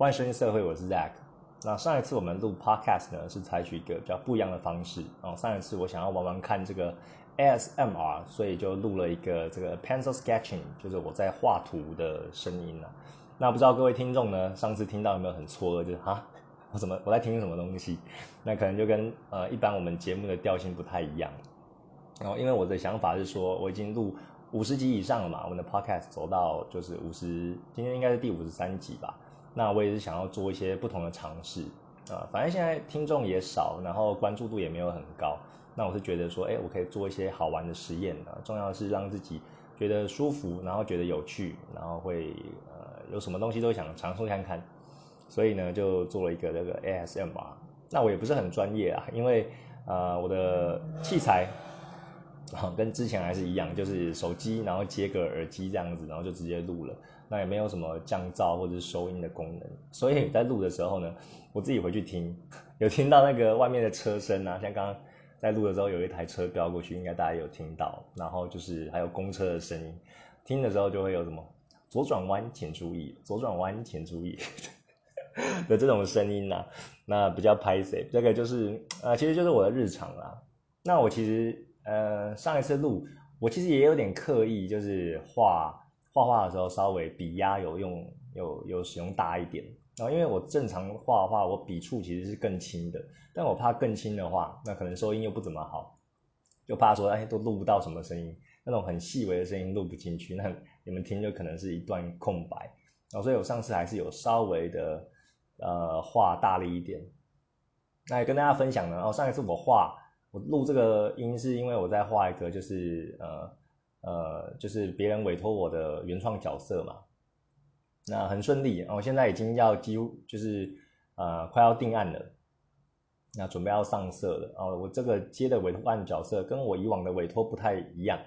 欢迎收听社会，我是 Zack。那上一次我们录 Podcast 呢，是采取一个比较不一样的方式。然后上一次我想要玩玩看这个 ASMR，所以就录了一个这个 Pencil Sketching，就是我在画图的声音啊。那不知道各位听众呢，上次听到有没有很错愕，就是哈，我怎么我在听什么东西？那可能就跟呃一般我们节目的调性不太一样。然后因为我的想法是说，我已经录五十集以上了嘛，我们的 Podcast 走到就是五十，今天应该是第五十三集吧。那我也是想要做一些不同的尝试啊，反正现在听众也少，然后关注度也没有很高。那我是觉得说，哎，我可以做一些好玩的实验啊，重要的是让自己觉得舒服，然后觉得有趣，然后会呃有什么东西都想尝试看看。所以呢，就做了一个这个 ASMR。那我也不是很专业啊，因为呃我的器材。跟之前还是一样，就是手机，然后接个耳机这样子，然后就直接录了。那也没有什么降噪或者是收音的功能，所以在录的时候呢，我自己回去听，有听到那个外面的车声啊，像刚刚在录的时候有一台车飙过去，应该大家有听到。然后就是还有公车的声音，听的时候就会有什么左转弯请注意，左转弯请注意 的这种声音呐。那比较拍谁？这个就是呃，其实就是我的日常啦。那我其实。呃，上一次录，我其实也有点刻意，就是画画画的时候稍微笔压有用，有有使用大一点。然后因为我正常画画，我笔触其实是更轻的，但我怕更轻的话，那可能收音又不怎么好，就怕说哎都录不到什么声音，那种很细微的声音录不进去，那你们听就可能是一段空白。然后所以我上次还是有稍微的呃画大力一点。那也跟大家分享呢，哦上一次我画。我录这个音是因为我在画一个，就是呃呃，就是别人委托我的原创角色嘛。那很顺利，我现在已经要几乎就是呃快要定案了，那准备要上色了。哦，我这个接的委托案角色跟我以往的委托不太一样。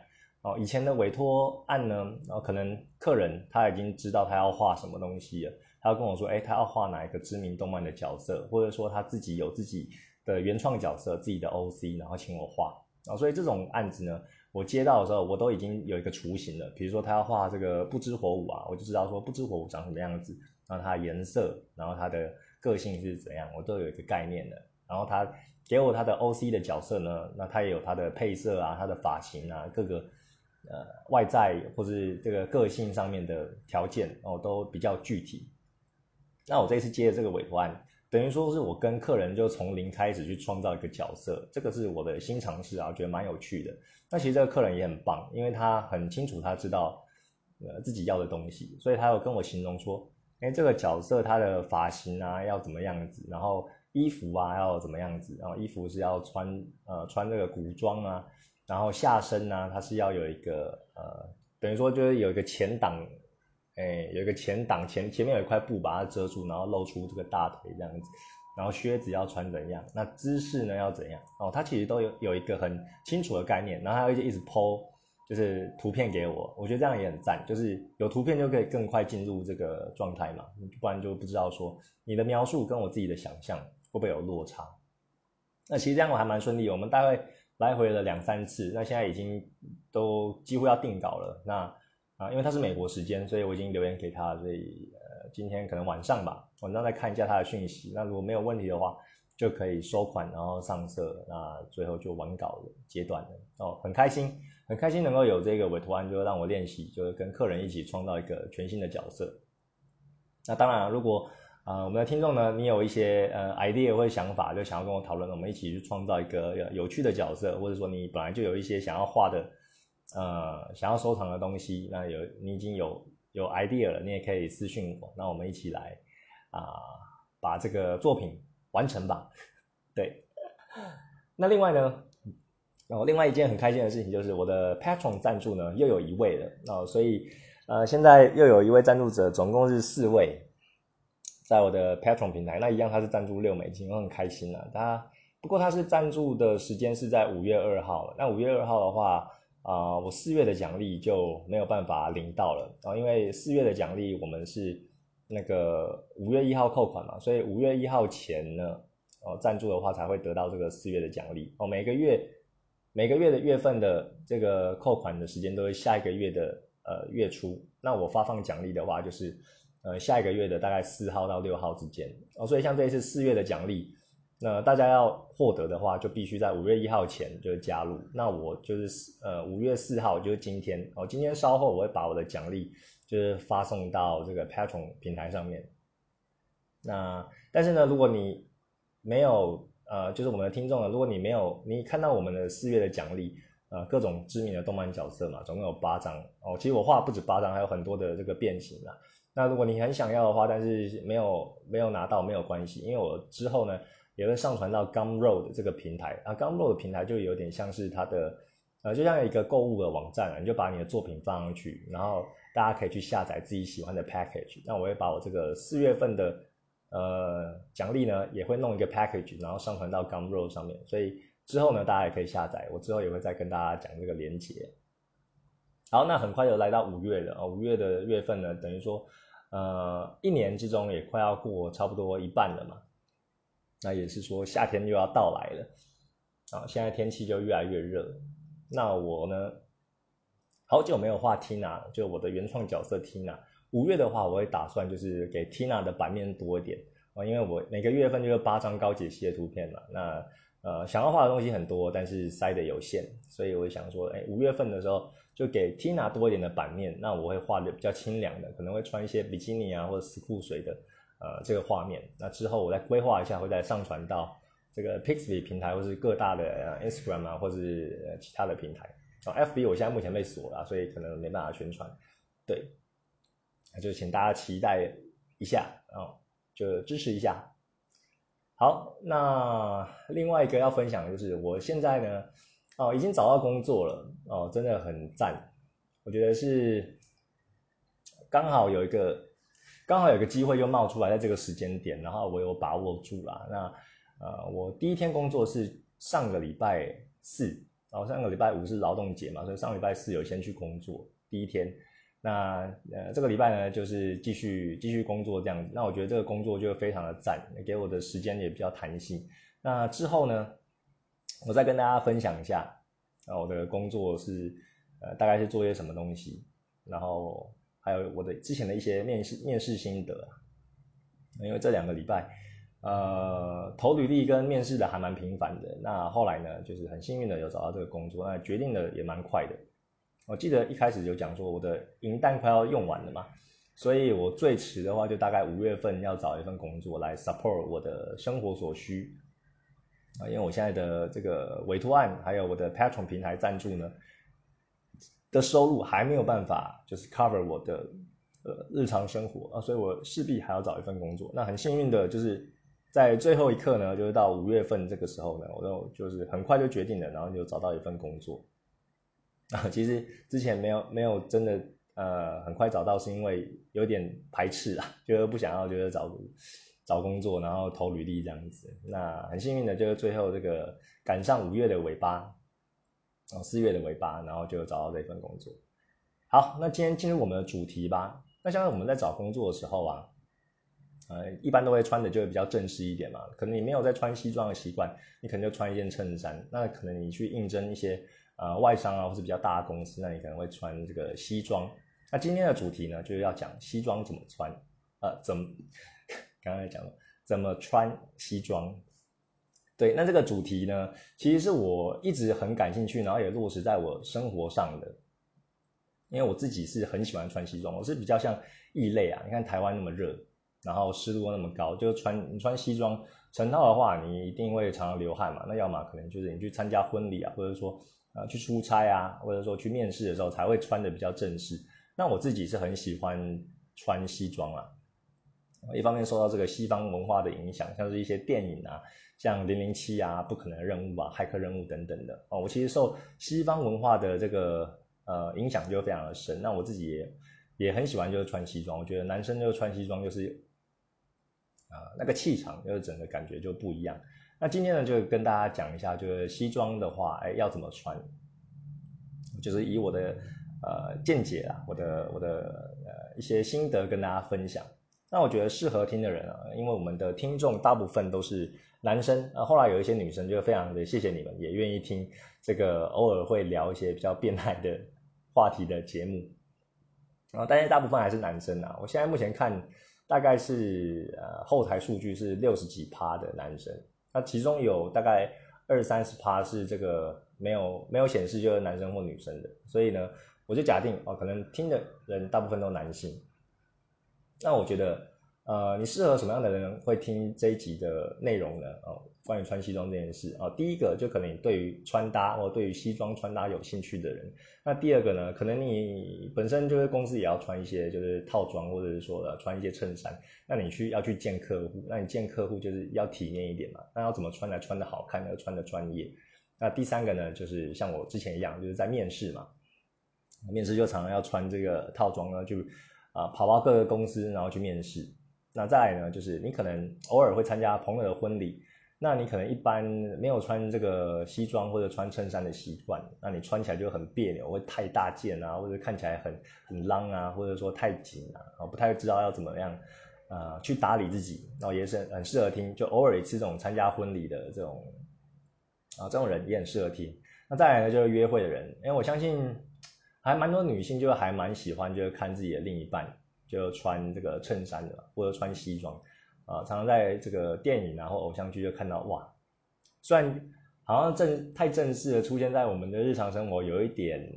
哦，以前的委托案呢，然后可能客人他已经知道他要画什么东西了，他要跟我说，哎，他要画哪一个知名动漫的角色，或者说他自己有自己。的原创角色，自己的 OC，然后请我画哦，所以这种案子呢，我接到的时候，我都已经有一个雏形了。比如说他要画这个不知火舞啊，我就知道说不知火舞长什么样子，然后它颜色，然后它的个性是怎样，我都有一个概念的。然后他给我他的 OC 的角色呢，那他也有他的配色啊，他的发型啊，各个呃外在或是这个个性上面的条件哦，都比较具体。那我这次接的这个委托案。等于说是我跟客人就从零开始去创造一个角色，这个是我的新尝试啊，我觉得蛮有趣的。那其实这个客人也很棒，因为他很清楚他知道呃自己要的东西，所以他有跟我形容说，哎，这个角色他的发型啊要怎么样子，然后衣服啊要怎么样子，然后衣服是要穿呃穿这个古装啊，然后下身呢他是要有一个呃等于说就是有一个前挡。哎，有一个前挡前前面有一块布把它遮住，然后露出这个大腿这样子，然后靴子要穿怎样？那姿势呢要怎样？哦，他其实都有有一个很清楚的概念，然后他会一直剖，就是图片给我，我觉得这样也很赞，就是有图片就可以更快进入这个状态嘛，不然就不知道说你的描述跟我自己的想象会不会有落差。那其实这样我还蛮顺利，我们大概来回了两三次，那现在已经都几乎要定稿了，那。啊，因为他是美国时间，所以我已经留言给他，所以呃，今天可能晚上吧，晚上再看一下他的讯息。那如果没有问题的话，就可以收款，然后上色，那最后就完稿的阶段了。哦，很开心，很开心能够有这个委托案，就让我练习，就是跟客人一起创造一个全新的角色。那当然，如果啊，我们的听众呢，你有一些呃 idea 或者想法，就想要跟我讨论，我们一起去创造一个有趣的角色，或者说你本来就有一些想要画的。呃，想要收藏的东西，那有你已经有有 idea 了，你也可以私信我，那我们一起来啊，把这个作品完成吧。对，那另外呢，然哦，另外一件很开心的事情就是我的 Patron 赞助呢又有一位了哦，所以呃，现在又有一位赞助者，总共是四位，在我的 Patron 平台，那一样他是赞助六美金，我很开心啊。他不过他是赞助的时间是在五月二号，那五月二号的话。啊，我四月的奖励就没有办法领到了啊，因为四月的奖励我们是那个五月一号扣款嘛，所以五月一号前呢，哦赞助的话才会得到这个四月的奖励哦。每个月每个月的月份的这个扣款的时间都是下一个月的呃月初，那我发放奖励的话就是呃下一个月的大概四号到六号之间哦，所以像这一次四月的奖励，那大家要获得的话，就必须在五月一号前就加入。那我就是呃五月四号就是今天哦，今天稍后我会把我的奖励就是发送到这个 Patron 平台上面。那但是呢，如果你没有呃，就是我们的听众呢，如果你没有你看到我们的四月的奖励。呃，各种知名的动漫角色嘛，总共有八张哦。其实我画不止八张，还有很多的这个变形啊。那如果你很想要的话，但是没有没有拿到没有关系，因为我之后呢也会上传到 Gumroad 这个平台啊。Gumroad 平台就有点像是它的呃，就像一个购物的网站啊，你就把你的作品放上去，然后大家可以去下载自己喜欢的 package。那我会把我这个四月份的呃奖励呢，也会弄一个 package，然后上传到 Gumroad 上面，所以。之后呢，大家也可以下载。我之后也会再跟大家讲这个连接。好，那很快就来到五月了啊！五月的月份呢，等于说，呃，一年之中也快要过差不多一半了嘛。那也是说夏天又要到来了啊！现在天气就越来越热。那我呢，好久没有画 Tina，就我的原创角色 Tina。五月的话，我会打算就是给 Tina 的版面多一点啊，因为我每个月份就是八张高解析的图片嘛。那呃，想要画的东西很多，但是塞的有限，所以我想说，哎，五月份的时候就给 Tina 多一点的版面，那我会画的比较清凉的，可能会穿一些比基尼啊或者死库水的，呃，这个画面。那之后我再规划一下，会再上传到这个 Pixly 平台，或是各大的 Instagram 啊，或是其他的平台。哦，FB 我现在目前被锁了，所以可能没办法宣传。对，那就请大家期待一下啊，就支持一下。好，那另外一个要分享的就是，我现在呢，哦，已经找到工作了，哦，真的很赞，我觉得是刚好有一个刚好有个机会又冒出来，在这个时间点，然后我有把握住了。那呃，我第一天工作是上个礼拜四，然后上个礼拜五是劳动节嘛，所以上礼拜四有先去工作第一天。那呃，这个礼拜呢，就是继续继续工作这样子。那我觉得这个工作就非常的赞，给我的时间也比较弹性。那之后呢，我再跟大家分享一下，啊，我的工作是呃，大概是做些什么东西，然后还有我的之前的一些面试面试心得。因为这两个礼拜，呃，投履历跟面试的还蛮频繁的。那后来呢，就是很幸运的有找到这个工作，那决定的也蛮快的。我记得一开始有讲说我的银弹快要用完了嘛，所以我最迟的话就大概五月份要找一份工作来 support 我的生活所需啊，因为我现在的这个委托案还有我的 Patron 平台赞助呢的收入还没有办法就是 cover 我的呃日常生活啊，所以我势必还要找一份工作。那很幸运的就是在最后一刻呢，就是到五月份这个时候呢，我都就是很快就决定了，然后就找到一份工作。啊，其实之前没有没有真的呃很快找到，是因为有点排斥啊，就是不想要就是找找工作，然后投履历这样子。那很幸运的就是最后这个赶上五月的尾巴，四月的尾巴，然后就找到这份工作。好，那今天进入我们的主题吧。那像我们在找工作的时候啊，呃一般都会穿的就会比较正式一点嘛。可能你没有在穿西装的习惯，你可能就穿一件衬衫。那可能你去应征一些。呃，外商啊，或是比较大的公司，那你可能会穿这个西装。那今天的主题呢，就是要讲西装怎么穿，呃，怎么 刚才讲了怎么穿西装。对，那这个主题呢，其实是我一直很感兴趣，然后也落实在我生活上的。因为我自己是很喜欢穿西装，我是比较像异类啊。你看台湾那么热，然后湿度那么高，就穿你穿西装成套的话，你一定会常常流汗嘛。那要么可能就是你去参加婚礼啊，或者说。啊，去出差啊，或者说去面试的时候才会穿的比较正式。那我自己是很喜欢穿西装啊，一方面受到这个西方文化的影响，像是一些电影啊，像零零七啊、不可能任务啊、骇客任务等等的哦。我其实受西方文化的这个呃影响就非常的深。那我自己也也很喜欢就是穿西装，我觉得男生就穿西装就是啊那个气场，就是整个感觉就不一样。那今天呢，就跟大家讲一下，就是西装的话，哎，要怎么穿？就是以我的呃见解啊，我的我的呃一些心得跟大家分享。那我觉得适合听的人啊，因为我们的听众大部分都是男生啊，后来有一些女生就非常的谢谢你们，也愿意听这个偶尔会聊一些比较变态的话题的节目。然后但是大部分还是男生啊。我现在目前看大概是呃后台数据是六十几趴的男生，那其中有大概二三十趴是这个没有没有显示就是男生或女生的，所以呢，我就假定哦，可能听的人大部分都男性。那我觉得。呃，你适合什么样的人会听这一集的内容呢？哦，关于穿西装这件事啊，第一个就可能你对于穿搭或对于西装穿搭有兴趣的人。那第二个呢，可能你本身就是公司也要穿一些就是套装，或者是说穿一些衬衫。那你去要去见客户，那你见客户就是要体面一点嘛。那要怎么穿来穿的好看，要穿的专业。那第三个呢，就是像我之前一样，就是在面试嘛，面试就常常要穿这个套装呢，就啊跑到各个公司，然后去面试。那再来呢，就是你可能偶尔会参加朋友的婚礼，那你可能一般没有穿这个西装或者穿衬衫的习惯，那你穿起来就很别扭，会太大件啊，或者看起来很很浪啊，或者说太紧啊，啊不太知道要怎么样啊去打理自己，然后也是很适合听，就偶尔一次这种参加婚礼的这种啊这种人也很适合听。那再来呢，就是约会的人，因为我相信还蛮多女性就还蛮喜欢就是看自己的另一半。就穿这个衬衫的，或者穿西装，啊，常常在这个电影然后偶像剧就看到，哇，虽然好像正太正式的出现在我们的日常生活，有一点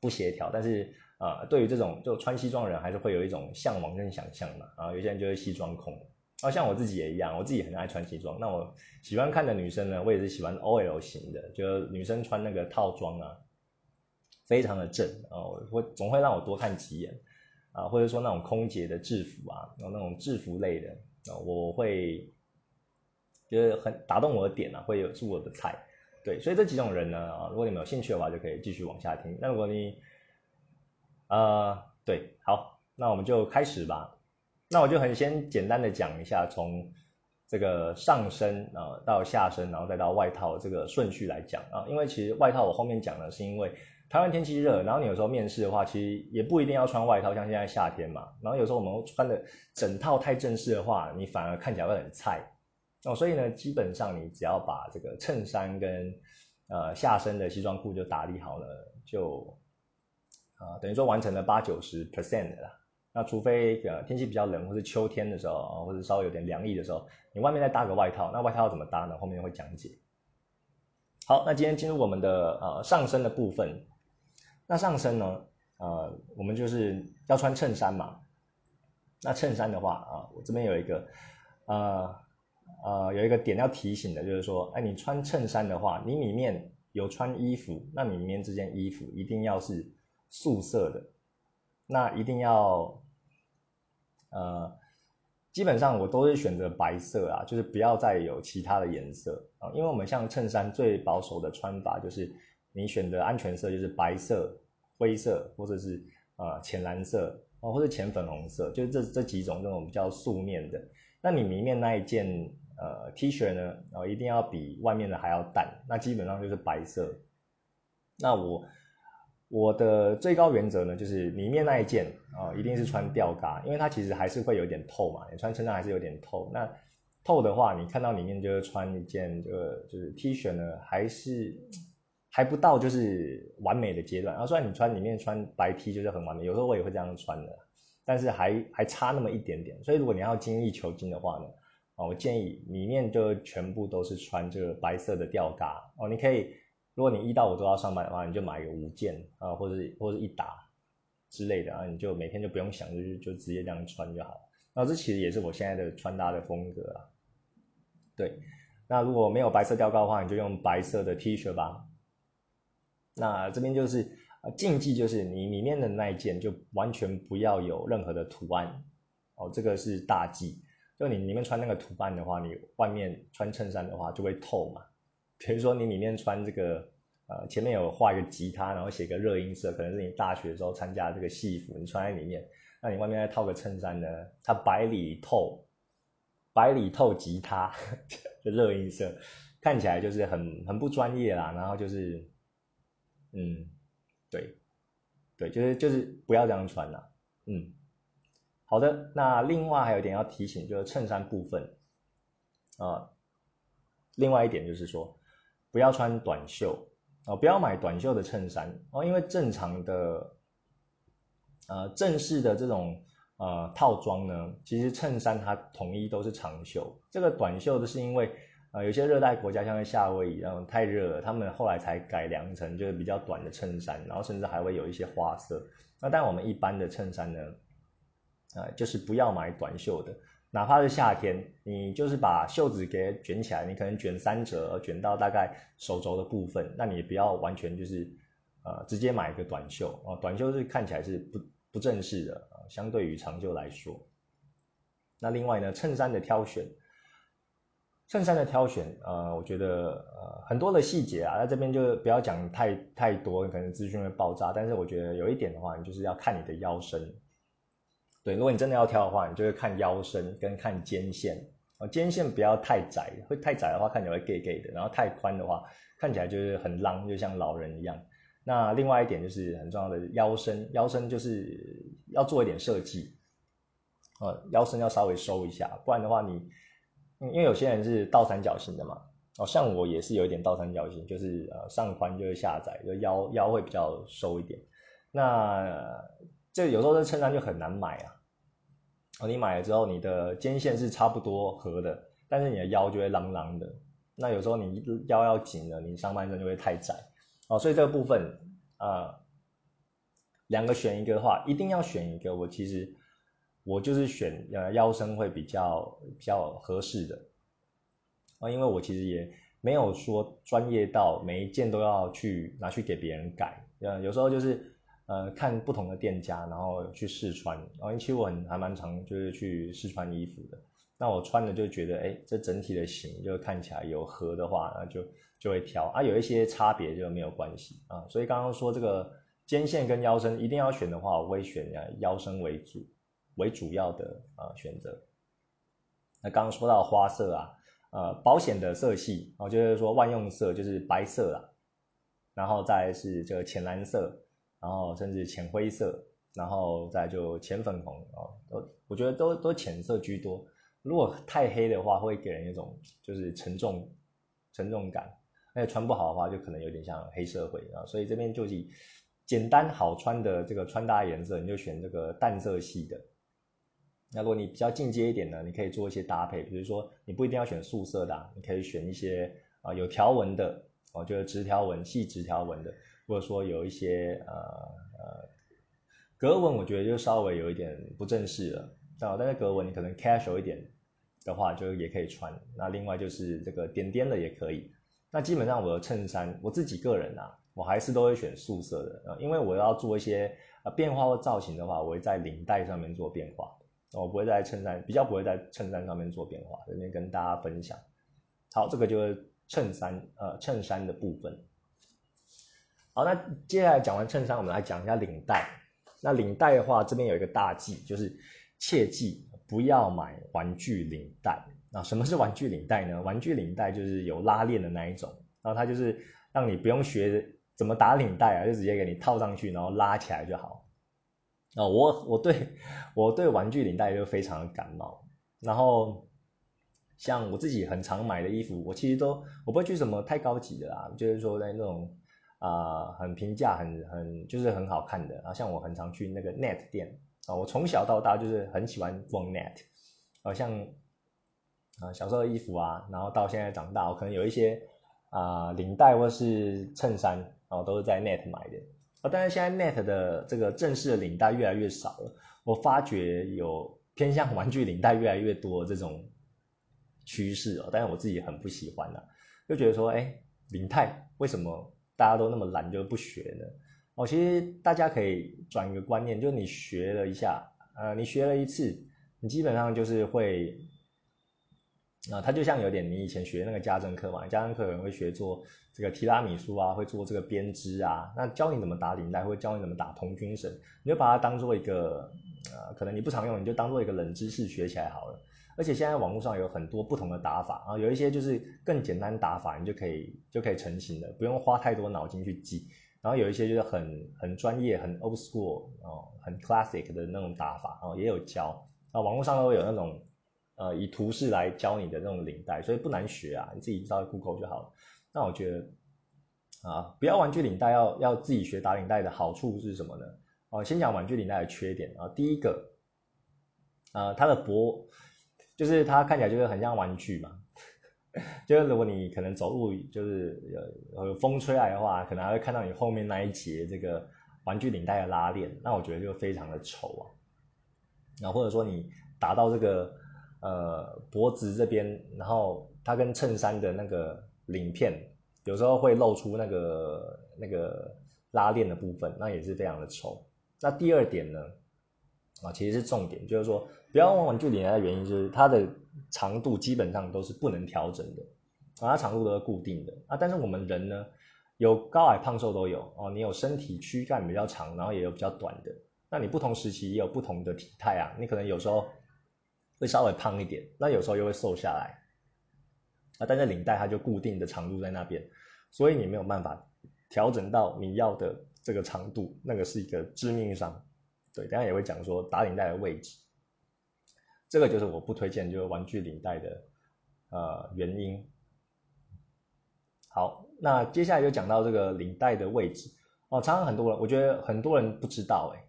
不协调，但是啊，对于这种就穿西装的人，还是会有一种向往跟想象嘛。啊，有些人就是西装控，啊，像我自己也一样，我自己很爱穿西装。那我喜欢看的女生呢，我也是喜欢 OL 型的，就女生穿那个套装啊，非常的正哦，会总会让我多看几眼。啊，或者说那种空姐的制服啊，然后那种制服类的啊，我会觉得很打动我的点啊，会有是我的菜。对，所以这几种人呢，啊，如果你们有兴趣的话，就可以继续往下听。那如果你，呃，对，好，那我们就开始吧。那我就很先简单的讲一下，从这个上身啊到下身，然后再到外套这个顺序来讲啊，因为其实外套我后面讲的是因为。台湾天气热，然后你有时候面试的话，其实也不一定要穿外套，像现在夏天嘛。然后有时候我们穿的整套太正式的话，你反而看起来会很菜哦。所以呢，基本上你只要把这个衬衫跟呃下身的西装裤就打理好了，就啊等于说完成了八九十 percent 的啦。那除非呃天气比较冷，或是秋天的时候啊，或者稍微有点凉意的时候，你外面再搭个外套。那外套要怎么搭呢？后面会讲解。好，那今天进入我们的呃上身的部分。那上身呢？呃，我们就是要穿衬衫嘛。那衬衫的话啊，我这边有一个，呃呃，有一个点要提醒的，就是说，哎，你穿衬衫的话，你里面有穿衣服，那里面这件衣服一定要是素色的，那一定要，呃，基本上我都是选择白色啊，就是不要再有其他的颜色啊，因为我们像衬衫最保守的穿法就是。你选择安全色就是白色、灰色，或者是呃浅蓝色哦，或者浅粉红色，就是这这几种这种比较素面的。那你里面那一件呃 T 恤呢，哦一定要比外面的还要淡，那基本上就是白色。那我我的最高原则呢，就是里面那一件啊一定是穿吊嘎，因为它其实还是会有点透嘛，你穿衬衫还是有点透。那透的话，你看到里面就是穿一件这个就是 T 恤呢，还是。还不到就是完美的阶段，然后虽然你穿里面穿白 T 就是很完美，有时候我也会这样穿的，但是还还差那么一点点。所以如果你要精益求精的话呢，啊，我建议里面就全部都是穿这个白色的吊嘎哦。你可以，如果你一到五都要上班的话，你就买个五件啊，或者或者一打之类的啊，你就每天就不用想，就就直接这样穿就好了。那这其实也是我现在的穿搭的风格啊。对，那如果没有白色吊高的话，你就用白色的 T 恤吧。那这边就是禁忌，就是你里面的那一件就完全不要有任何的图案哦，这个是大忌。就你里面穿那个图案的话，你外面穿衬衫的话就会透嘛。比如说你里面穿这个呃前面有画一个吉他，然后写个热音社，可能是你大学时候参加这个戏服，你穿在里面，那你外面再套个衬衫呢，它白里透，白里透吉他 的热音社，看起来就是很很不专业啦，然后就是。嗯，对，对，就是就是不要这样穿了。嗯，好的。那另外还有一点要提醒，就是衬衫部分啊，另外一点就是说，不要穿短袖哦，不要买短袖的衬衫哦，因为正常的呃，正式的这种呃套装呢，其实衬衫它统一都是长袖，这个短袖的是因为呃有些热带国家像在夏威夷一样太热了，他们后来才改良成就是比较短的衬衫，然后甚至还会有一些花色。那但我们一般的衬衫呢，呃，就是不要买短袖的。哪怕是夏天，你就是把袖子给卷起来，你可能卷三折，卷到大概手肘的部分，那你不要完全就是，呃，直接买一个短袖哦，短袖是看起来是不不正式的啊，相对于长袖来说。那另外呢，衬衫的挑选，衬衫的挑选，呃，我觉得呃很多的细节啊，在这边就不要讲太太多，可能资讯会爆炸，但是我觉得有一点的话，你就是要看你的腰身。对，如果你真的要挑的话，你就会看腰身跟看肩线啊，肩线不要太窄，会太窄的话看起来会 gay gay 的，然后太宽的话看起来就是很浪，就像老人一样。那另外一点就是很重要的腰身，腰身就是要做一点设计，呃，腰身要稍微收一下，不然的话你，因为有些人是倒三角形的嘛，哦，像我也是有一点倒三角形，就是呃上宽就是下窄，就腰腰会比较收一点。那这有时候这衬衫就很难买啊！哦，你买了之后，你的肩线是差不多合的，但是你的腰就会啷啷的。那有时候你腰要紧了，你上半身就会太窄哦。所以这个部分啊，两个选一个的话，一定要选一个。我其实我就是选呃腰身会比较比较合适的啊，因为我其实也没有说专业到每一件都要去拿去给别人改。呃，有时候就是。呃，看不同的店家，然后去试穿，然后其实我很还蛮常就是去试穿衣服的。那我穿的就觉得，哎，这整体的型就看起来有合的话，那就就会挑啊。有一些差别就没有关系啊。所以刚刚说这个肩线跟腰身一定要选的话，我会选腰身为主为主要的啊选择。那刚刚说到花色啊，呃，保险的色系，我就是说万用色就是白色啦，然后再是这个浅蓝色。然后甚至浅灰色，然后再就浅粉红哦，都我觉得都都浅色居多。如果太黑的话，会给人一种就是沉重沉重感，而且穿不好的话，就可能有点像黑社会啊。所以这边就以简单好穿的这个穿搭颜色，你就选这个淡色系的。那如果你比较进阶一点呢，你可以做一些搭配，比如说你不一定要选素色的，你可以选一些啊有条纹的哦，就是直条纹、细直条纹的。或者说有一些呃呃格纹，我觉得就稍微有一点不正式了，啊，但是格纹你可能 casual 一点的话，就也可以穿。那另外就是这个点点的也可以。那基本上我的衬衫，我自己个人啊，我还是都会选素色的，因为我要做一些呃变化或造型的话，我会在领带上面做变化，我不会在衬衫比较不会在衬衫上面做变化。这边跟大家分享。好，这个就是衬衫呃衬衫的部分。好，那接下来讲完衬衫，我们来讲一下领带。那领带的话，这边有一个大忌，就是切记不要买玩具领带。那什么是玩具领带呢？玩具领带就是有拉链的那一种，然后它就是让你不用学怎么打领带啊，就直接给你套上去，然后拉起来就好。啊，我我对我对玩具领带就非常的感冒。然后像我自己很常买的衣服，我其实都我不会去什么太高级的啦，就是说在那种。啊，很平价，很很就是很好看的啊。像我很常去那个 Net 店啊，我从小到大就是很喜欢逛 Net 啊。像啊小时候的衣服啊，然后到现在长大，我可能有一些啊领带或是衬衫，然后都是在 Net 买的啊。但是现在 Net 的这个正式的领带越来越少了，我发觉有偏向玩具领带越来越多这种趋势哦。但是我自己很不喜欢啊，就觉得说，哎，领带为什么？大家都那么懒就不学呢？哦，其实大家可以转一个观念，就是你学了一下，呃，你学了一次，你基本上就是会，啊，它就像有点你以前学那个家政课嘛，家政课有人会学做这个提拉米苏啊，会做这个编织啊，那教你怎么打领带，或教你怎么打童军绳，你就把它当做一个，呃，可能你不常用，你就当做一个冷知识学起来好了。而且现在网络上有很多不同的打法啊，有一些就是更简单打法，你就可以就可以成型的，不用花太多脑筋去记。然后有一些就是很很专业、很 old school 哦，很 classic 的那种打法哦，也有教。啊，网络上都有那种呃以图示来教你的那种领带，所以不难学啊，你自己稍微 Google 就好了。那我觉得啊，不要玩具领带，要要自己学打领带的好处是什么呢？哦，先讲玩具领带的缺点啊，第一个，呃，它的脖，就是它看起来就是很像玩具嘛，就是如果你可能走路就是有有风吹来的话，可能还会看到你后面那一节这个玩具领带的拉链，那我觉得就非常的丑啊。然后或者说你打到这个呃脖子这边，然后它跟衬衫的那个领片有时候会露出那个那个拉链的部分，那也是非常的丑。那第二点呢，啊，其实是重点，就是说不要玩玩具领带的原因，就是它的长度基本上都是不能调整的，啊，它长度都是固定的啊。但是我们人呢，有高矮胖瘦都有哦，你有身体躯干比较长，然后也有比较短的，那你不同时期也有不同的体态啊，你可能有时候会稍微胖一点，那有时候又会瘦下来，啊，但是领带它就固定的长度在那边，所以你没有办法调整到你要的。这个长度，那个是一个致命伤，对，等下也会讲说打领带的位置，这个就是我不推荐就是玩具领带的呃原因。好，那接下来就讲到这个领带的位置哦，常常很多人，我觉得很多人不知道哎，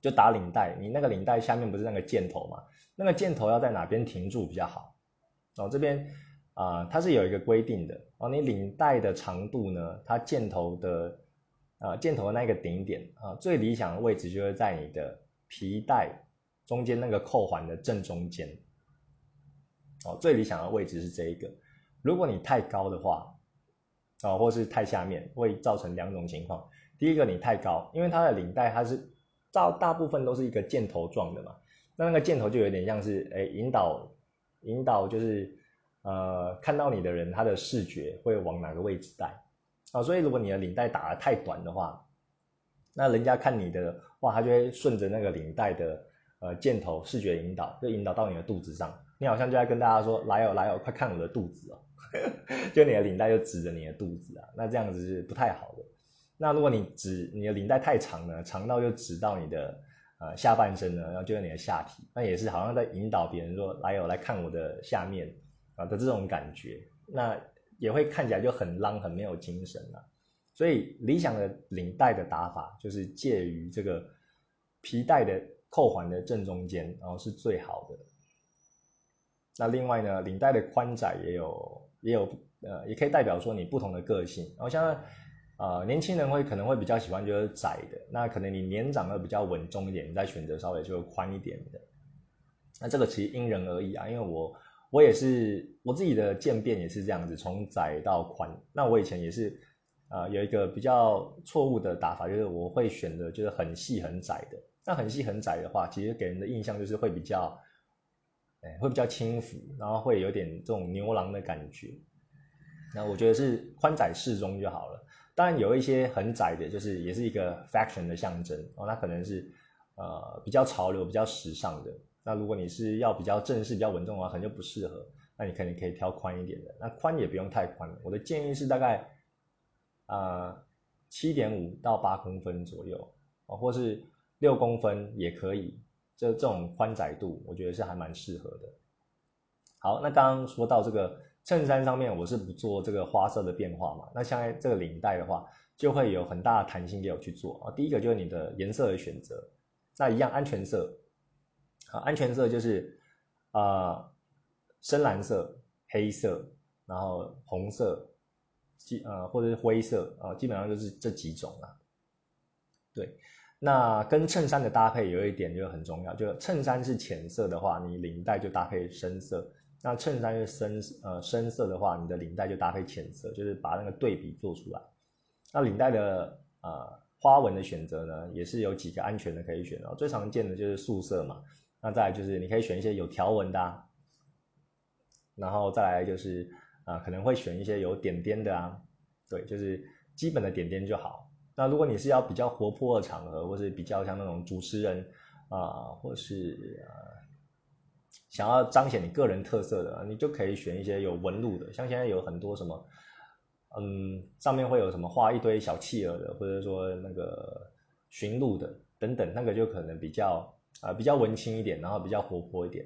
就打领带，你那个领带下面不是那个箭头嘛？那个箭头要在哪边停住比较好？哦，这边啊，它是有一个规定的哦，你领带的长度呢，它箭头的。啊，箭头的那个顶点啊，最理想的位置就是在你的皮带中间那个扣环的正中间。哦，最理想的位置是这一个。如果你太高的话，啊，或是太下面，会造成两种情况。第一个，你太高，因为它的领带它是大大部分都是一个箭头状的嘛，那那个箭头就有点像是哎引导引导，就是呃看到你的人他的视觉会往哪个位置带。啊，所以如果你的领带打得太短的话，那人家看你的话，他就会顺着那个领带的呃箭头视觉引导，就引导到你的肚子上。你好像就在跟大家说：“来哦，来哦，快看我的肚子哦！” 就你的领带就指着你的肚子啊，那这样子是不太好的。那如果你指你的领带太长呢，长到就指到你的呃下半身呢，然后就是你的下体，那也是好像在引导别人说：“来哦，来看我的下面啊的这种感觉。”那。也会看起来就很浪，很没有精神了。所以理想的领带的打法就是介于这个皮带的扣环的正中间，然后是最好的。那另外呢，领带的宽窄也有也有呃，也可以代表说你不同的个性。然后像呃年轻人会可能会比较喜欢就是窄的，那可能你年长的比较稳重一点，你再选择稍微就宽一点的。那这个其实因人而异啊，因为我。我也是，我自己的渐变也是这样子，从窄到宽。那我以前也是，呃，有一个比较错误的打法，就是我会选择就是很细很窄的。那很细很窄的话，其实给人的印象就是会比较，哎，会比较轻浮，然后会有点这种牛郎的感觉。那我觉得是宽窄适中就好了。当然有一些很窄的，就是也是一个 fashion 的象征哦，那可能是呃比较潮流、比较时尚的。那如果你是要比较正式、比较稳重的话，可能就不适合。那你肯定可以挑宽一点的。那宽也不用太宽，我的建议是大概啊七点五到八公分左右啊，或是六公分也可以。这这种宽窄度，我觉得是还蛮适合的。好，那刚刚说到这个衬衫上面，我是不做这个花色的变化嘛。那像这个领带的话，就会有很大的弹性给我去做啊。第一个就是你的颜色的选择，那一样安全色。啊，安全色就是啊，深蓝色、黑色，然后红色，基呃或者是灰色啊，基本上就是这几种啊。对，那跟衬衫的搭配有一点就很重要，就衬衫是浅色的话，你领带就搭配深色；那衬衫是深呃深色的话，你的领带就搭配浅色，就是把那个对比做出来。那领带的呃花纹的选择呢，也是有几个安全的可以选哦，最常见的就是素色嘛。那再来就是你可以选一些有条纹的啊，然后再来就是啊可能会选一些有点点的啊，对，就是基本的点点就好。那如果你是要比较活泼的场合，或是比较像那种主持人啊，或是呃想要彰显你个人特色的，你就可以选一些有纹路的，像现在有很多什么，嗯，上面会有什么画一堆小企鹅的，或者说那个驯鹿的等等，那个就可能比较。啊，比较文青一点，然后比较活泼一点，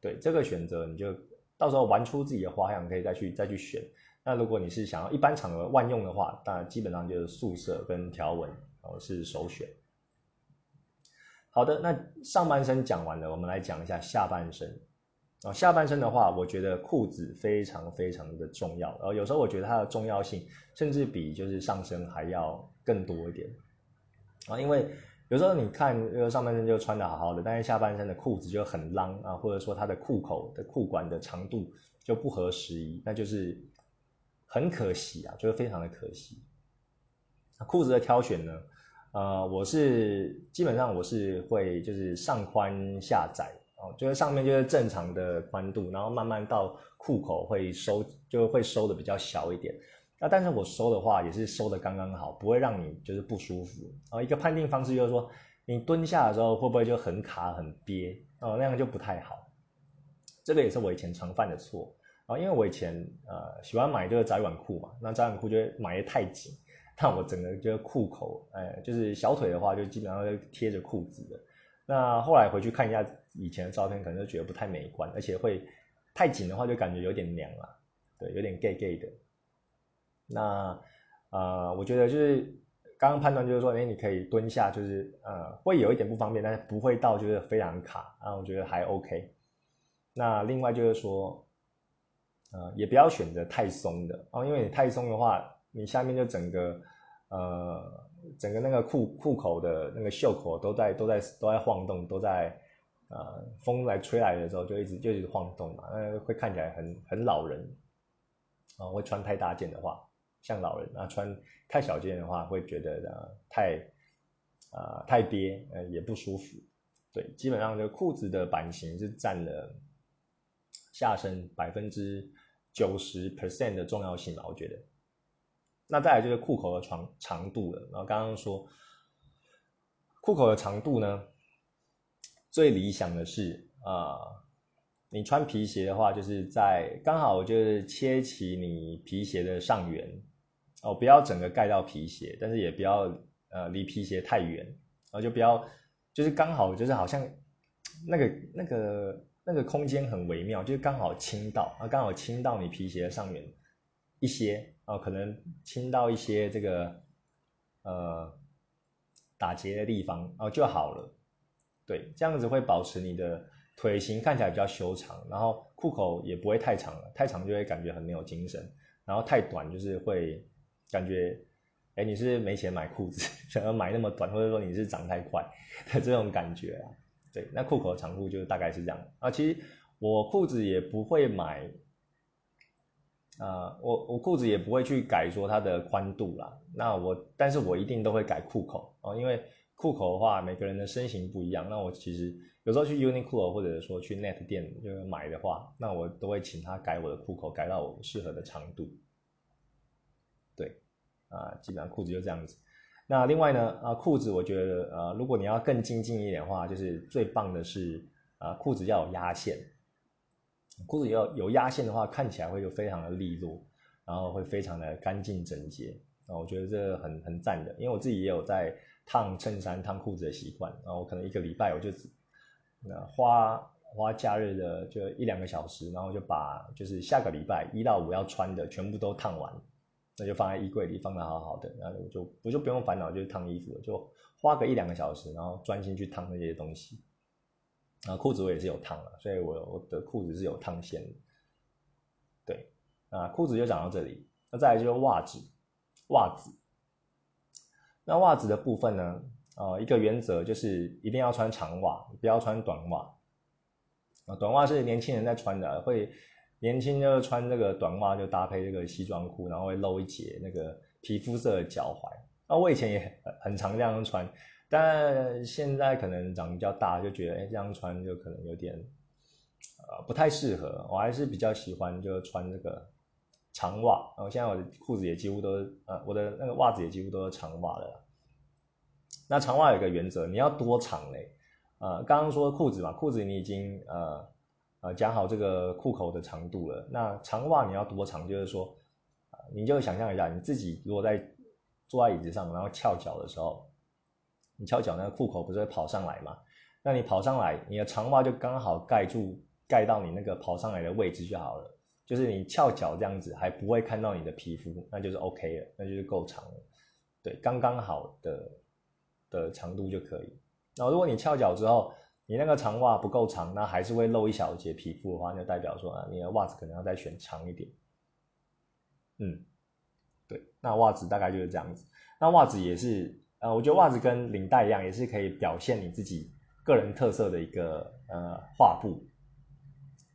对这个选择，你就到时候玩出自己的花样，可以再去再去选。那如果你是想要一般场合万用的话，那基本上就是素色跟条纹，然后是首选。好的，那上半身讲完了，我们来讲一下下半身。啊，下半身的话，我觉得裤子非常非常的重要。然后有时候我觉得它的重要性，甚至比就是上身还要更多一点。啊，因为有时候你看，呃，上半身就穿的好好的，但是下半身的裤子就很浪啊，或者说它的裤口的裤管的长度就不合时宜，那就是很可惜啊，就是非常的可惜。裤子的挑选呢，呃，我是基本上我是会就是上宽下窄。哦，就是上面就是正常的宽度，然后慢慢到裤口会收，就会收的比较小一点。那但是我收的话也是收的刚刚好，不会让你就是不舒服。哦，一个判定方式就是说，你蹲下的时候会不会就很卡很憋？哦，那样就不太好。这个也是我以前常犯的错啊，因为我以前呃喜欢买这个窄管裤嘛，那窄管裤就买的太紧，那我整个就是裤口，哎，就是小腿的话就基本上就贴着裤子的。那后来回去看一下以前的照片，可能就觉得不太美观，而且会太紧的话就感觉有点娘了，对，有点 gay gay 的。那呃，我觉得就是刚刚判断就是说，哎，你可以蹲下，就是呃，会有一点不方便，但是不会到就是非常卡啊，我觉得还 OK。那另外就是说，呃，也不要选择太松的哦，因为你太松的话，你下面就整个呃。整个那个裤裤口的那个袖口都在都在都在晃动，都在呃风来吹来的时候就一直就一直晃动嘛，那会看起来很很老人啊。会穿太大件的话像老人啊，穿太小件的话会觉得呃太啊太憋呃也不舒服。对，基本上就裤子的版型是占了下身百分之九十 percent 的重要性吧，我觉得。那再来就是裤口的长长度了。然后刚刚说，裤口的长度呢，最理想的是啊，你穿皮鞋的话，就是在刚好就是切齐你皮鞋的上缘哦，不要整个盖到皮鞋，但是也不要呃离皮鞋太远，然后就不要就是刚好就是好像那个那个那个空间很微妙，就是刚好倾到啊，刚好倾到你皮鞋上面一些。哦，可能亲到一些这个呃打结的地方哦就好了，对，这样子会保持你的腿型看起来比较修长，然后裤口也不会太长了，太长就会感觉很没有精神，然后太短就是会感觉，哎，你是没钱买裤子，想要买那么短，或者说你是长太快的这种感觉啊，对，那裤口的长度就大概是这样啊，其实我裤子也不会买。啊，我我裤子也不会去改说它的宽度啦。那我，但是我一定都会改裤口哦，因为裤口的话，每个人的身形不一样。那我其实有时候去 Uniqlo 或者说去 Net 店就是买的话，那我都会请他改我的裤口，改到我适合的长度。对，啊，基本上裤子就这样子。那另外呢，啊，裤子我觉得，呃，如果你要更精进一点的话，就是最棒的是，啊，裤子要有压线。裤子要有压线的话，看起来会就非常的利落，然后会非常的干净整洁。啊，我觉得这很很赞的，因为我自己也有在烫衬衫、烫裤子的习惯。然后我可能一个礼拜我就那花花假日的就一两个小时，然后就把就是下个礼拜一到五要穿的全部都烫完，那就放在衣柜里放的好好的，然后我就我就不用烦恼就是烫衣服了，就花个一两个小时，然后专心去烫那些东西。啊，裤子我也是有烫的，所以我我的裤子是有烫线的。对，啊，裤子就讲到这里，那再来就是袜子，袜子。那袜子的部分呢，呃，一个原则就是一定要穿长袜，不要穿短袜。啊，短袜是年轻人在穿的，会年轻就穿这个短袜，就搭配这个西装裤，然后会露一截那个皮肤色的脚踝。那我以前也很常这样穿。但现在可能长比较大，就觉得哎，这样穿就可能有点，呃，不太适合。我还是比较喜欢就穿这个长袜。然后现在我的裤子也几乎都，呃，我的那个袜子也几乎都是长袜了。那长袜有一个原则，你要多长嘞？呃，刚刚说裤子嘛，裤子你已经呃呃讲好这个裤口的长度了。那长袜你要多长？就是说，你就想象一下，你自己如果在坐在椅子上，然后翘脚的时候。你翘脚，那个裤口不是会跑上来吗？那你跑上来，你的长袜就刚好盖住，盖到你那个跑上来的位置就好了。就是你翘脚这样子，还不会看到你的皮肤，那就是 OK 了，那就是够长了。对，刚刚好的的长度就可以。然后如果你翘脚之后，你那个长袜不够长，那还是会露一小截皮肤的话，就代表说啊，你的袜子可能要再选长一点。嗯，对，那袜子大概就是这样子。那袜子也是，呃，我觉得袜子跟领带一样，也是可以表现你自己个人特色的一个呃画布。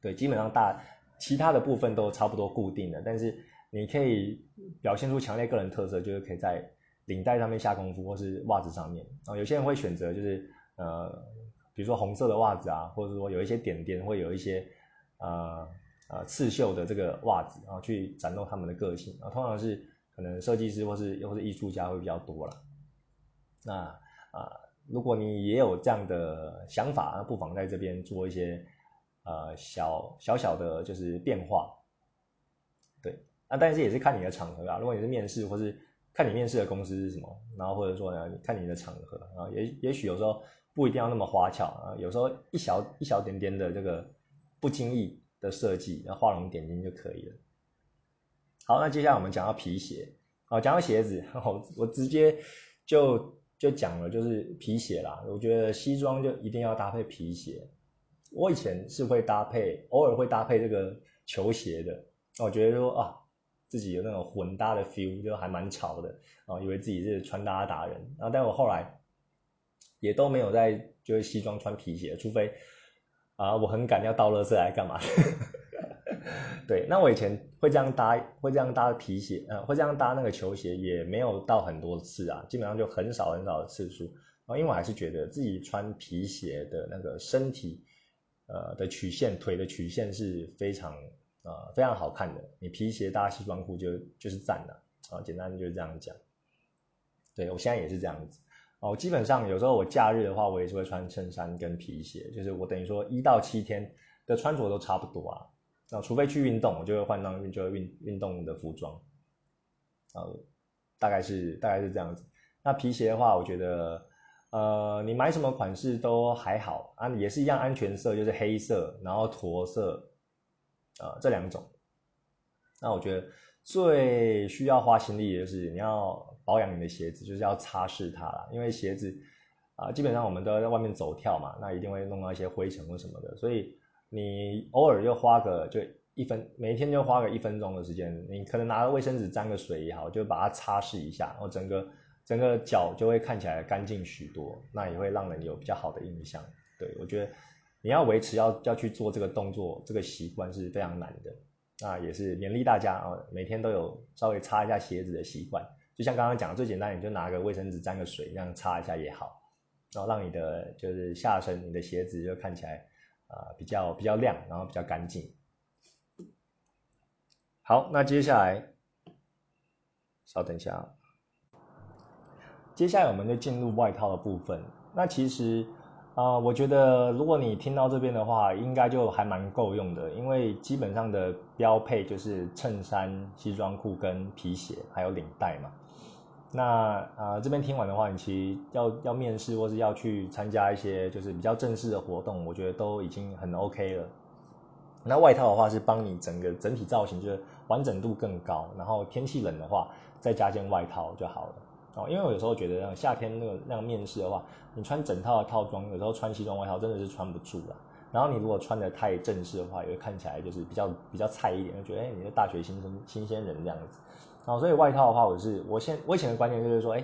对，基本上大其他的部分都差不多固定的，但是你可以表现出强烈个人特色，就是可以在领带上面下功夫，或是袜子上面。啊，有些人会选择就是呃。比如说红色的袜子啊，或者说有一些点点，会有一些呃呃刺绣的这个袜子，然后去展露他们的个性。啊，通常是可能设计师或是又或是艺术家会比较多了。那啊，如果你也有这样的想法，那不妨在这边做一些呃小小小的就是变化。对，那但是也是看你的场合啊。如果你是面试，或是看你面试的公司是什么，然后或者说呢，看你的场合啊，也也许有时候。不一定要那么花巧啊，有时候一小一小点点的这个不经意的设计，然后画龙点睛就可以了。好，那接下来我们讲到皮鞋，好，讲到鞋子，我我直接就就讲了，就是皮鞋啦。我觉得西装就一定要搭配皮鞋。我以前是会搭配，偶尔会搭配这个球鞋的。我觉得说啊，自己有那种混搭的 feel，就还蛮潮的啊，以为自己是穿搭达人。然后，但我后来。也都没有在就是西装穿皮鞋，除非啊我很赶要倒垃圾来干嘛？对，那我以前会这样搭，会这样搭皮鞋，呃，会这样搭那个球鞋，也没有到很多次啊，基本上就很少很少的次数。啊，因为我还是觉得自己穿皮鞋的那个身体，呃的曲线，腿的曲线是非常啊非常好看的。你皮鞋搭西装裤就就是赞的啊，简单就是这样讲。对我现在也是这样子。哦，基本上有时候我假日的话，我也是会穿衬衫跟皮鞋，就是我等于说一到七天的穿着都差不多啊。那除非去运动，我就会换上运就会运运动的服装。呃，大概是大概是这样子。那皮鞋的话，我觉得呃，你买什么款式都还好啊，也是一样安全色，就是黑色，然后驼色，呃，这两种。那我觉得最需要花心力的就是你要。保养你的鞋子就是要擦拭它啦，因为鞋子啊，基本上我们都要在外面走跳嘛，那一定会弄到一些灰尘或什么的，所以你偶尔就花个就一分，每天就花个一分钟的时间，你可能拿个卫生纸沾个水也好，就把它擦拭一下，然后整个整个脚就会看起来干净许多，那也会让人有比较好的印象。对我觉得你要维持要要去做这个动作，这个习惯是非常难的，那也是勉励大家啊，每天都有稍微擦一下鞋子的习惯。就像刚刚讲的，最简单，你就拿个卫生纸沾个水，这样擦一下也好，然后让你的就是下身，你的鞋子就看起来啊比较比较亮，然后比较干净。好，那接下来稍等一下，接下来我们就进入外套的部分。那其实啊，我觉得如果你听到这边的话，应该就还蛮够用的，因为基本上的标配就是衬衫、西装裤跟皮鞋，还有领带嘛。那啊，这边听完的话，你其实要要面试或是要去参加一些就是比较正式的活动，我觉得都已经很 OK 了。那外套的话是帮你整个整体造型就是完整度更高，然后天气冷的话再加件外套就好了。哦，因为我有时候觉得夏天那个那样面试的话，你穿整套的套装，有时候穿西装外套真的是穿不住了。然后你如果穿的太正式的话，也会看起来就是比较比较菜一点，就觉得哎，你是大学新生新鲜人这样子。好，所以外套的话，我是我现我以前的观念就是说，哎，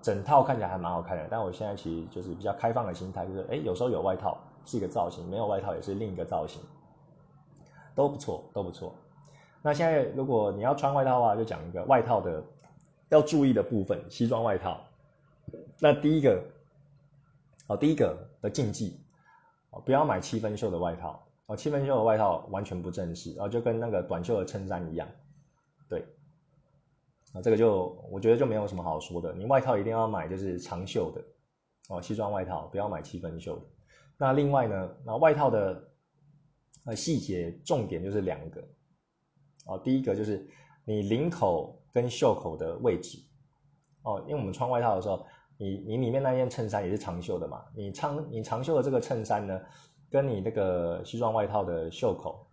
整套看起来还蛮好看的。但我现在其实就是比较开放的心态，就是哎，有时候有外套是一个造型，没有外套也是另一个造型，都不错，都不错。那现在如果你要穿外套的话，就讲一个外套的要注意的部分，西装外套。那第一个，哦，第一个的禁忌，不要买七分袖的外套。哦，七分袖的外套完全不正式，哦就跟那个短袖的衬衫一样，对。啊，这个就我觉得就没有什么好说的。你外套一定要买就是长袖的哦，西装外套不要买七分袖的。那另外呢，那外套的呃细节重点就是两个哦，第一个就是你领口跟袖口的位置哦，因为我们穿外套的时候，你你里面那件衬衫也是长袖的嘛，你长你长袖的这个衬衫呢，跟你那个西装外套的袖口。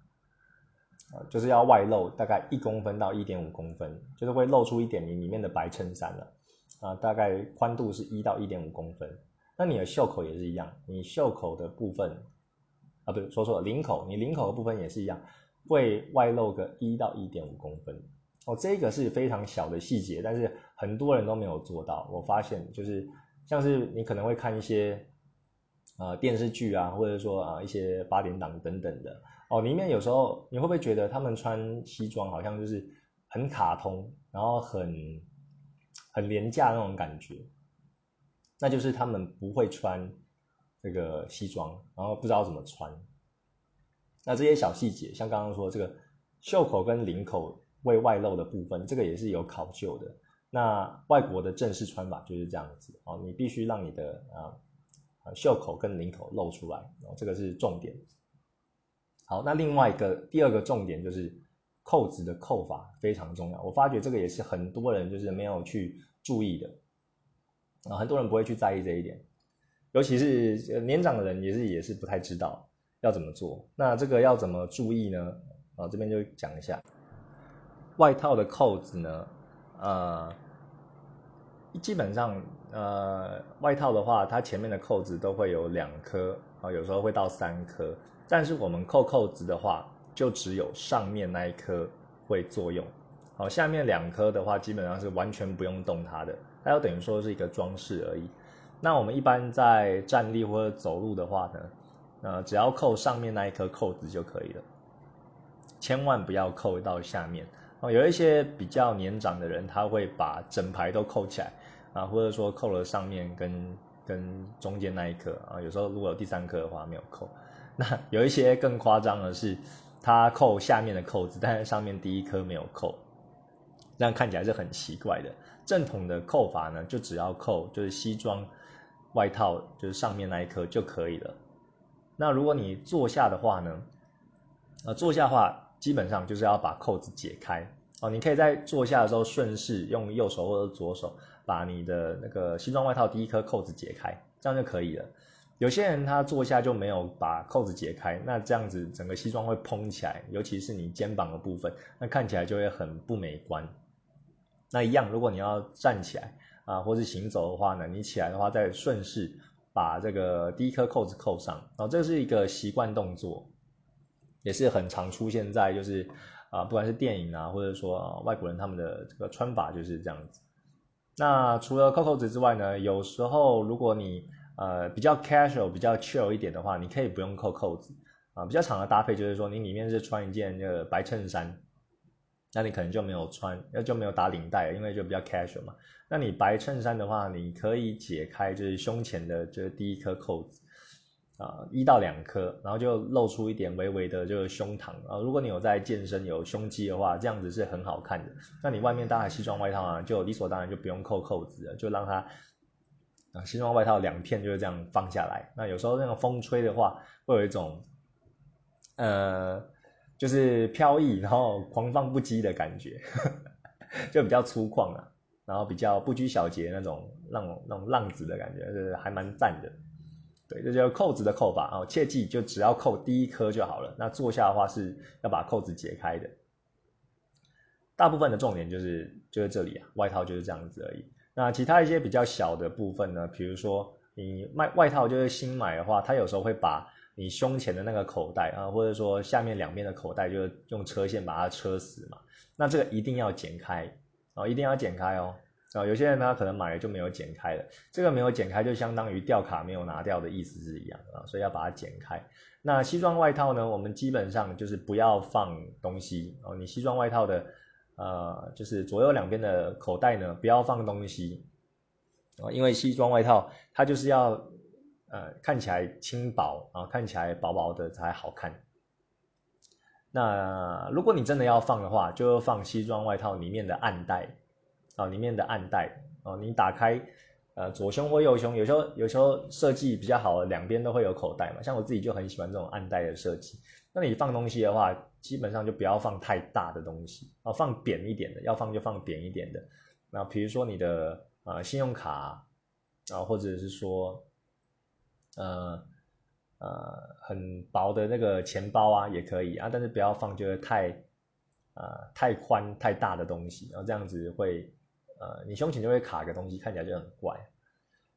就是要外露大概一公分到一点五公分，就是会露出一点你里面的白衬衫了，啊，大概宽度是一到一点五公分。那你的袖口也是一样，你袖口的部分啊，不是说错了，领口，你领口的部分也是一样，会外露个一到一点五公分。哦，这个是非常小的细节，但是很多人都没有做到。我发现就是像是你可能会看一些呃电视剧啊，或者说啊一些八点档等等的哦，里面有时候你会不会觉得他们穿西装好像就是很卡通，然后很很廉价那种感觉？那就是他们不会穿这个西装，然后不知道怎么穿。那这些小细节，像刚刚说这个袖口跟领口。为外露的部分，这个也是有考究的。那外国的正式穿法就是这样子哦，你必须让你的啊袖口跟领口露出来哦，这个是重点。好，那另外一个第二个重点就是扣子的扣法非常重要。我发觉这个也是很多人就是没有去注意的啊，很多人不会去在意这一点，尤其是年长的人也是也是不太知道要怎么做。那这个要怎么注意呢？啊，这边就讲一下。外套的扣子呢，呃，基本上，呃，外套的话，它前面的扣子都会有两颗，啊，有时候会到三颗。但是我们扣扣子的话，就只有上面那一颗会作用，好，下面两颗的话，基本上是完全不用动它的，它就等于说是一个装饰而已。那我们一般在站立或者走路的话呢，呃，只要扣上面那一颗扣子就可以了，千万不要扣到下面。哦，有一些比较年长的人，他会把整排都扣起来啊，或者说扣了上面跟跟中间那一颗啊。有时候如果有第三颗的话没有扣，那有一些更夸张的是，他扣下面的扣子，但是上面第一颗没有扣，这样看起来是很奇怪的。正统的扣法呢，就只要扣就是西装外套就是上面那一颗就可以了。那如果你坐下的话呢，啊，坐下的话。基本上就是要把扣子解开哦，你可以在坐下的时候顺势用右手或者左手把你的那个西装外套第一颗扣子解开，这样就可以了。有些人他坐下就没有把扣子解开，那这样子整个西装会蓬起来，尤其是你肩膀的部分，那看起来就会很不美观。那一样，如果你要站起来啊，或是行走的话呢，你起来的话再顺势把这个第一颗扣子扣上，然后这是一个习惯动作。也是很常出现在就是啊，不管是电影啊，或者说外国人他们的这个穿法就是这样子。那除了扣扣子之外呢，有时候如果你呃比较 casual、比较 chill 一点的话，你可以不用扣扣子啊。比较长的搭配就是说，你里面是穿一件那个白衬衫，那你可能就没有穿，那就没有打领带，因为就比较 casual 嘛。那你白衬衫的话，你可以解开就是胸前的这第一颗扣子。啊，一到两颗，然后就露出一点微微的这个胸膛啊。如果你有在健身有胸肌的话，这样子是很好看的。那你外面搭西装外套啊，就理所当然就不用扣扣子了，就让它啊西装外套两片就是这样放下来。那有时候那个风吹的话，会有一种呃，就是飘逸然后狂放不羁的感觉，就比较粗犷啊，然后比较不拘小节那种那种那种浪子的感觉，是还蛮赞的。对，这叫扣子的扣法啊，切记就只要扣第一颗就好了。那坐下的话是要把扣子解开的。大部分的重点就是就是这里啊，外套就是这样子而已。那其他一些比较小的部分呢，比如说你卖外套就是新买的话，它有时候会把你胸前的那个口袋啊，或者说下面两边的口袋，就是用车线把它车死嘛。那这个一定要剪开哦，一定要剪开哦。啊，有些人呢可能买了就没有剪开了，这个没有剪开就相当于吊卡没有拿掉的意思是一样啊，所以要把它剪开。那西装外套呢，我们基本上就是不要放东西哦，你西装外套的呃，就是左右两边的口袋呢，不要放东西啊，因为西装外套它就是要呃看起来轻薄啊，看起来薄薄的才好看。那如果你真的要放的话，就放西装外套里面的暗袋。啊，里面的暗袋哦，你打开，呃，左胸或右胸，有时候有时候设计比较好，两边都会有口袋嘛。像我自己就很喜欢这种暗袋的设计。那你放东西的话，基本上就不要放太大的东西啊，放扁一点的，要放就放扁一点的。那比如说你的呃信用卡啊，或者是说呃呃很薄的那个钱包啊，也可以啊，但是不要放就是太呃太宽太大的东西，然后这样子会。呃，你胸前就会卡个东西，看起来就很怪。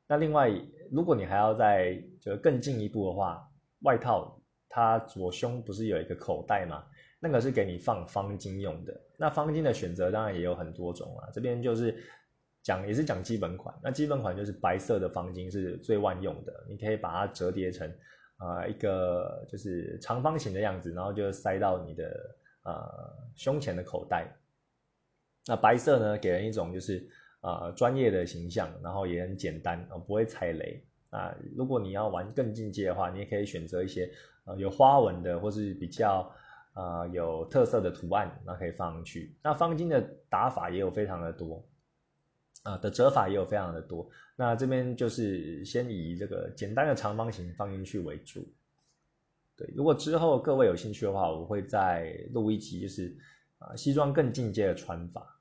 那另外，如果你还要再就是更进一步的话，外套它左胸不是有一个口袋吗？那个是给你放方巾用的。那方巾的选择当然也有很多种啊。这边就是讲也是讲基本款。那基本款就是白色的方巾是最万用的，你可以把它折叠成啊一个就是长方形的样子，然后就塞到你的呃胸前的口袋。那白色呢，给人一种就是呃专业的形象，然后也很简单啊，不会踩雷啊。如果你要玩更进阶的话，你也可以选择一些呃有花纹的，或是比较呃有特色的图案，那可以放上去。那方巾的打法也有非常的多啊，的折法也有非常的多。那这边就是先以这个简单的长方形放进去为主。对，如果之后各位有兴趣的话，我会再录一集，就是啊西装更进阶的穿法。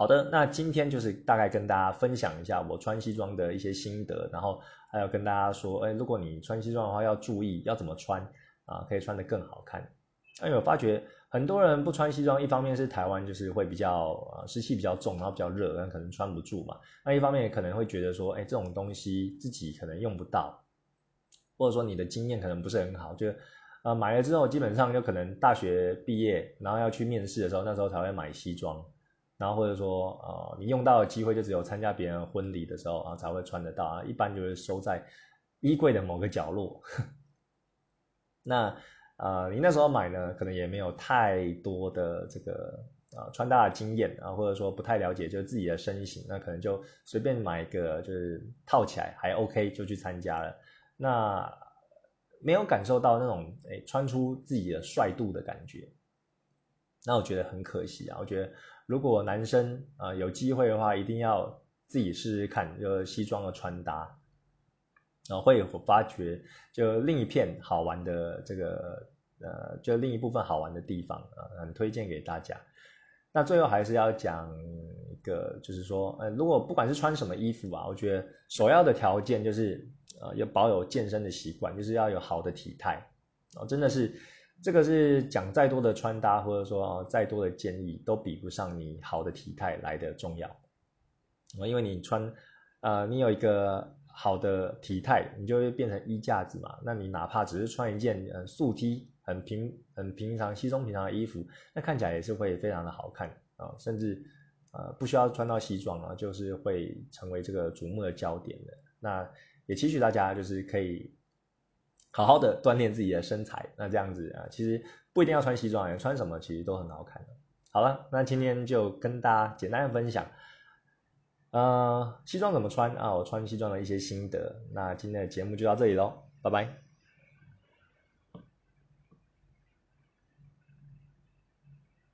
好的，那今天就是大概跟大家分享一下我穿西装的一些心得，然后还有跟大家说，哎，如果你穿西装的话，要注意要怎么穿啊，可以穿得更好看。因为我发觉很多人不穿西装，一方面是台湾就是会比较呃湿气比较重，然后比较热，可能穿不住嘛。那一方面也可能会觉得说，哎，这种东西自己可能用不到，或者说你的经验可能不是很好，就呃买了之后基本上就可能大学毕业，然后要去面试的时候，那时候才会买西装。然后或者说，呃，你用到的机会就只有参加别人婚礼的时候啊才会穿得到啊，一般就是收在衣柜的某个角落。那呃，你那时候买呢，可能也没有太多的这个啊穿搭的经验啊，或者说不太了解就自己的身形，那可能就随便买一个就是套起来还 OK 就去参加了。那没有感受到那种诶穿出自己的帅度的感觉，那我觉得很可惜啊，我觉得。如果男生啊有机会的话，一定要自己试试看，就西装的穿搭，然后会有发觉就另一片好玩的这个呃，就另一部分好玩的地方啊，很推荐给大家。那最后还是要讲一个，就是说，呃，如果不管是穿什么衣服啊，我觉得首要的条件就是呃，要保有健身的习惯，就是要有好的体态哦，真的是。这个是讲再多的穿搭，或者说再多的建议，都比不上你好的体态来的重要。因为你穿，呃，你有一个好的体态，你就会变成衣架子嘛。那你哪怕只是穿一件呃素 T，很平很平常、稀松平常的衣服，那看起来也是会非常的好看啊。甚至呃不需要穿到西装啊，就是会成为这个瞩目的焦点的。那也期许大家就是可以。好好的锻炼自己的身材，那这样子啊，其实不一定要穿西装，穿什么其实都很好看的。好了，那今天就跟大家简单的分享，呃，西装怎么穿啊？我穿西装的一些心得。那今天的节目就到这里喽，拜拜。